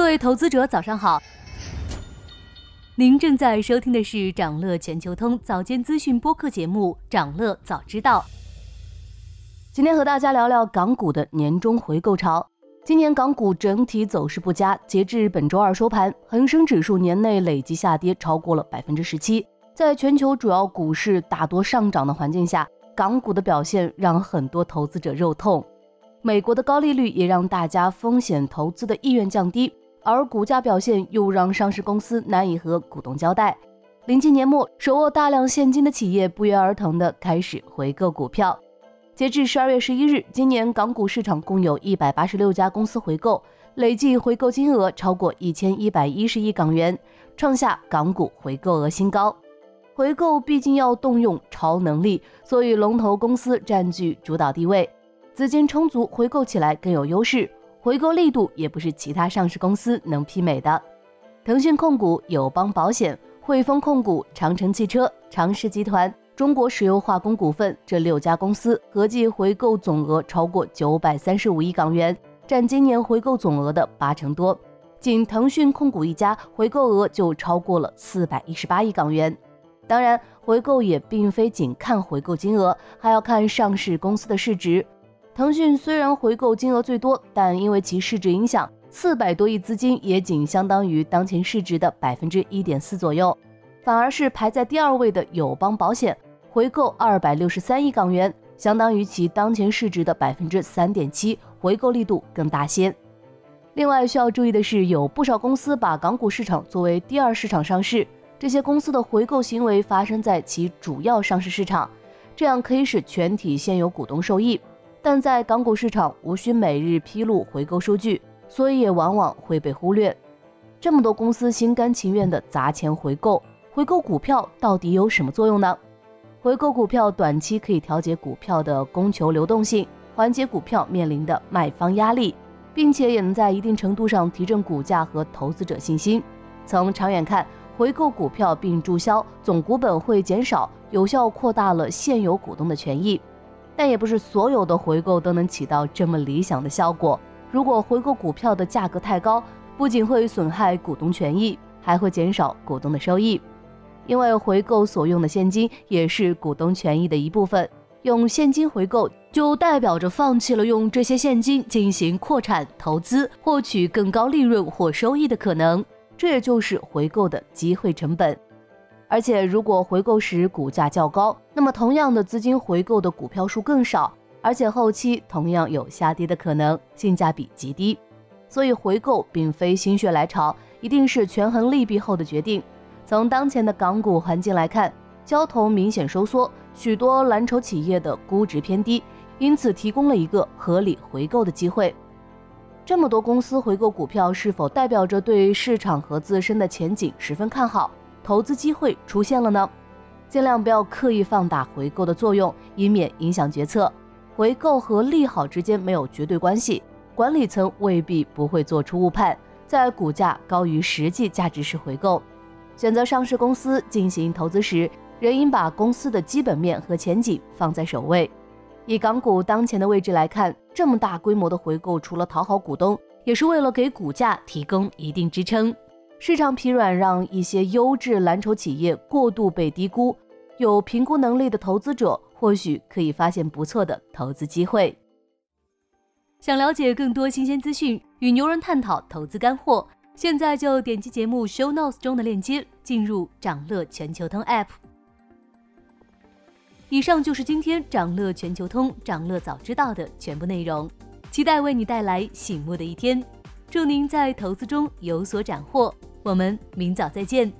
各位投资者，早上好。您正在收听的是长乐全球通早间资讯播客节目《长乐早知道》。今天和大家聊聊港股的年终回购潮。今年港股整体走势不佳，截至本周二收盘，恒生指数年内累计下跌超过了百分之十七。在全球主要股市大多上涨的环境下，港股的表现让很多投资者肉痛。美国的高利率也让大家风险投资的意愿降低。而股价表现又让上市公司难以和股东交代。临近年末，手握大量现金的企业不约而同地开始回购股票。截至十二月十一日，今年港股市场共有一百八十六家公司回购，累计回购金额超过一千一百一十亿港元，创下港股回购额新高。回购毕竟要动用超能力，所以龙头公司占据主导地位，资金充足，回购起来更有优势。回购力度也不是其他上市公司能媲美的。腾讯控股、友邦保险、汇丰控股、长城汽车、长实集团、中国石油化工股份这六家公司合计回购总额超过九百三十五亿港元，占今年回购总额的八成多。仅腾讯控股一家回购额就超过了四百一十八亿港元。当然，回购也并非仅看回购金额，还要看上市公司的市值。腾讯虽然回购金额最多，但因为其市值影响，四百多亿资金也仅相当于当前市值的百分之一点四左右。反而是排在第二位的友邦保险，回购二百六十三亿港元，相当于其当前市值的百分之三点七，回购力度更大些。另外需要注意的是，有不少公司把港股市场作为第二市场上市，这些公司的回购行为发生在其主要上市市场，这样可以使全体现有股东受益。但在港股市场无需每日披露回购数据，所以也往往会被忽略。这么多公司心甘情愿的砸钱回购，回购股票到底有什么作用呢？回购股票短期可以调节股票的供求流动性，缓解股票面临的卖方压力，并且也能在一定程度上提振股价和投资者信心。从长远看，回购股票并注销总股本会减少，有效扩大了现有股东的权益。但也不是所有的回购都能起到这么理想的效果。如果回购股票的价格太高，不仅会损害股东权益，还会减少股东的收益。因为回购所用的现金也是股东权益的一部分，用现金回购就代表着放弃了用这些现金进行扩产投资、获取更高利润或收益的可能。这也就是回购的机会成本。而且，如果回购时股价较高，那么同样的资金回购的股票数更少，而且后期同样有下跌的可能，性价比极低。所以，回购并非心血来潮，一定是权衡利弊后的决定。从当前的港股环境来看，交投明显收缩，许多蓝筹企业的估值偏低，因此提供了一个合理回购的机会。这么多公司回购股票，是否代表着对市场和自身的前景十分看好？投资机会出现了呢，尽量不要刻意放大回购的作用，以免影响决策。回购和利好之间没有绝对关系，管理层未必不会做出误判，在股价高于实际价值时回购。选择上市公司进行投资时，仍应把公司的基本面和前景放在首位。以港股当前的位置来看，这么大规模的回购，除了讨好股东，也是为了给股价提供一定支撑。市场疲软让一些优质蓝筹企业过度被低估，有评估能力的投资者或许可以发现不错的投资机会。想了解更多新鲜资讯，与牛人探讨投资干货，现在就点击节目 show notes 中的链接，进入掌乐全球通 app。以上就是今天掌乐全球通掌乐早知道的全部内容，期待为你带来醒目的一天，祝您在投资中有所斩获。我们明早再见。